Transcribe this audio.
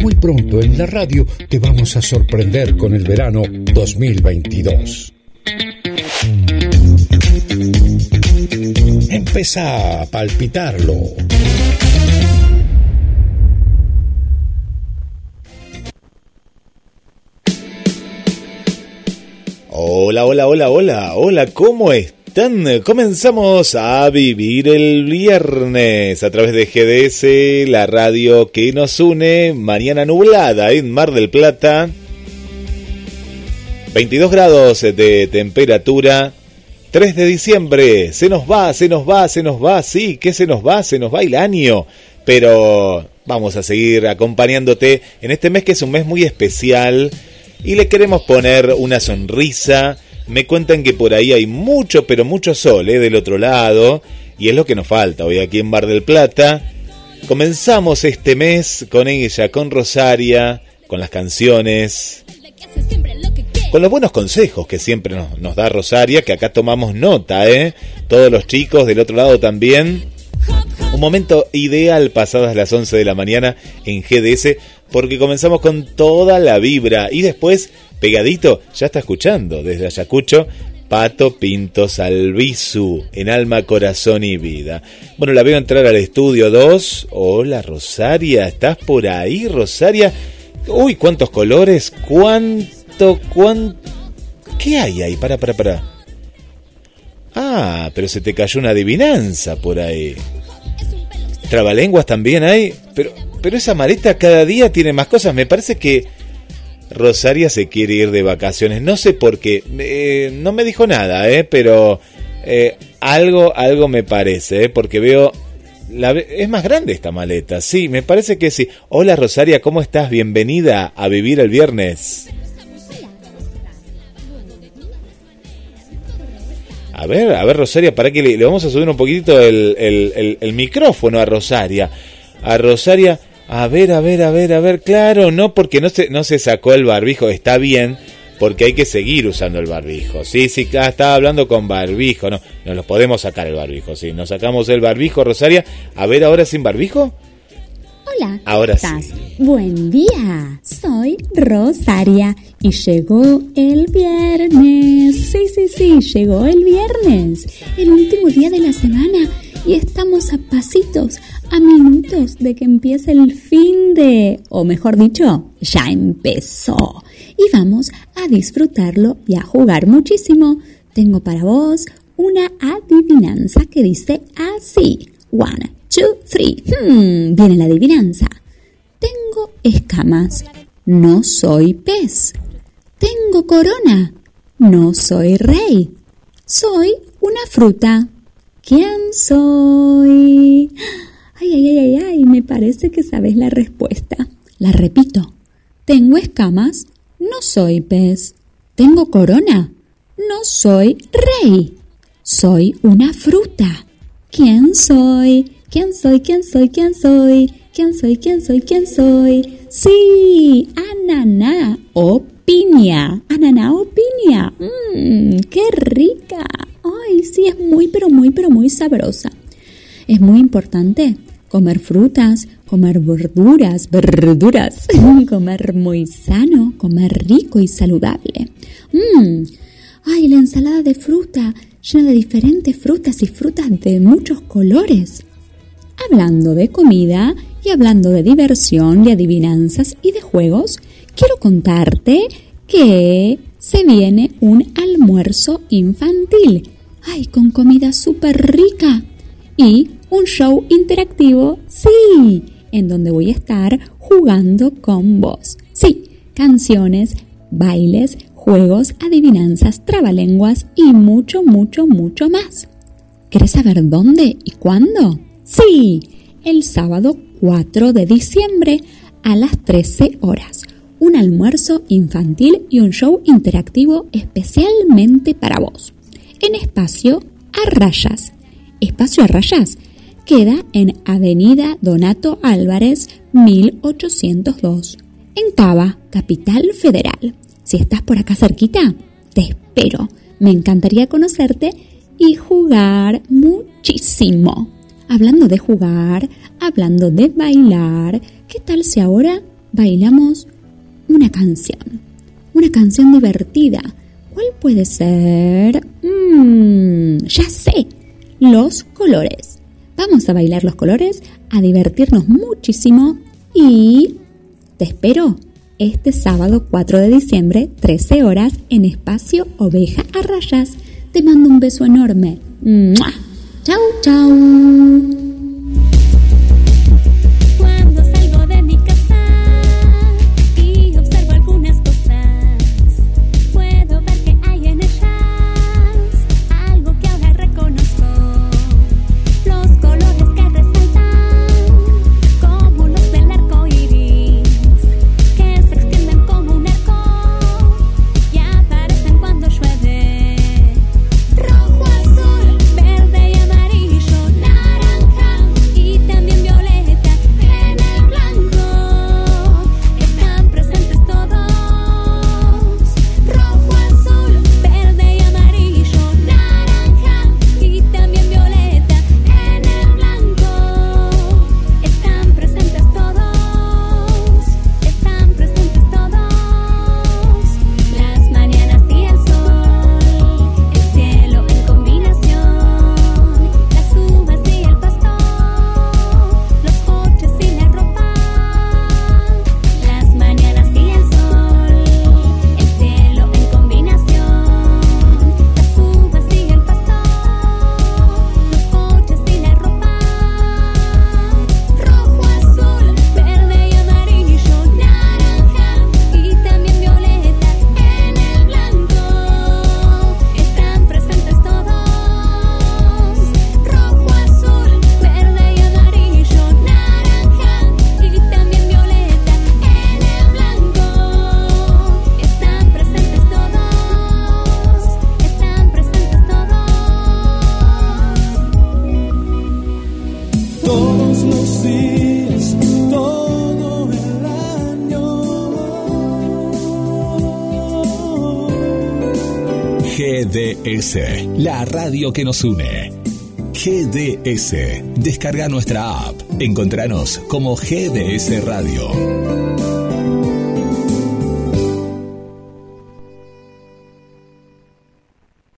Muy pronto en la radio te vamos a sorprender con el verano 2022. Empieza a palpitarlo. Hola, hola, hola, hola, hola, ¿cómo Comenzamos a vivir el viernes a través de GDS, la radio que nos une, mañana nublada en Mar del Plata. 22 grados de temperatura. 3 de diciembre, se nos va, se nos va, se nos va, sí, que se nos va, se nos va el año. Pero vamos a seguir acompañándote en este mes que es un mes muy especial y le queremos poner una sonrisa. Me cuentan que por ahí hay mucho, pero mucho sol ¿eh? del otro lado y es lo que nos falta hoy aquí en Bar del Plata. Comenzamos este mes con ella, con Rosaria, con las canciones, con los buenos consejos que siempre nos, da Rosaria, que acá tomamos nota, ¿eh? Todos los chicos del otro lado también. Un momento ideal pasadas las 11 de la mañana en GDS porque comenzamos con toda la vibra y después, pegadito, ya está escuchando desde Ayacucho, Pato Pinto Salvisu, en alma, corazón y vida. Bueno, la veo entrar al estudio 2. Hola Rosaria, ¿estás por ahí Rosaria? Uy, cuántos colores, cuánto, cuánto... ¿Qué hay ahí? Para, para, para. Ah, pero se te cayó una adivinanza por ahí. Trabalenguas también hay, pero pero esa maleta cada día tiene más cosas. Me parece que Rosaria se quiere ir de vacaciones. No sé por qué. Eh, no me dijo nada, ¿eh? Pero eh, algo, algo me parece, ¿eh? Porque veo... Es más grande esta maleta, sí, me parece que sí. Hola Rosaria, ¿cómo estás? Bienvenida a Vivir el Viernes. A ver, a ver Rosaria, para que le, le vamos a subir un poquitito el, el, el micrófono a Rosaria. A Rosaria, a ver, a ver, a ver, a ver, claro, no porque no se, no se sacó el barbijo, está bien, porque hay que seguir usando el barbijo. Sí, sí, estaba hablando con barbijo, no, no nos podemos sacar el barbijo, sí, nos sacamos el barbijo, Rosaria. A ver, ahora sin barbijo. Hola, ahora estás? sí. Buen día, soy Rosaria y llegó el viernes. Sí, sí, sí, llegó el viernes, el último día de la semana y estamos a pasitos, a minutos de que empiece el fin de, o mejor dicho, ya empezó. Y vamos a disfrutarlo y a jugar muchísimo. Tengo para vos una adivinanza que dice así. One, two, three. Hmm, viene la adivinanza. Tengo escamas, no soy pez. Tengo corona, no soy rey. Soy una fruta. ¿Quién soy? Ay, ay, ay, ay, ay, me parece que sabes la respuesta. La repito. Tengo escamas, no soy pez. Tengo corona, no soy rey. Soy una fruta. ¿Quién soy? ¿Quién soy? ¿Quién soy? ¿Quién soy? ¿Quién soy? ¿Quién soy? ¿Quién soy? Sí, ananá o piña. Ananá o piña. Mmm, qué rica. Ay, sí, es muy, pero muy, pero muy sabrosa. Es muy importante comer frutas, comer verduras, verduras, comer muy sano, comer rico y saludable. Mmm, ay, la ensalada de fruta llena de diferentes frutas y frutas de muchos colores. Hablando de comida y hablando de diversión, de adivinanzas y de juegos, quiero contarte que se viene un almuerzo infantil. ¡Ay, con comida súper rica! Y un show interactivo, sí, en donde voy a estar jugando con vos. Sí, canciones, bailes, juegos, adivinanzas, trabalenguas y mucho, mucho, mucho más. ¿Querés saber dónde y cuándo? Sí, el sábado 4 de diciembre a las 13 horas. Un almuerzo infantil y un show interactivo especialmente para vos. En espacio a rayas. Espacio a rayas queda en Avenida Donato Álvarez 1802, en Cava, Capital Federal. Si estás por acá cerquita, te espero. Me encantaría conocerte y jugar muchísimo. Hablando de jugar, hablando de bailar, ¿qué tal si ahora bailamos una canción? Una canción divertida. ¿Cuál puede ser? Mmm, ya sé, los colores. Vamos a bailar los colores, a divertirnos muchísimo y te espero este sábado 4 de diciembre, 13 horas, en espacio Oveja a Rayas. Te mando un beso enorme. Chau, chau. La radio que nos une. GDS. Descarga nuestra app. Encontranos como GDS Radio.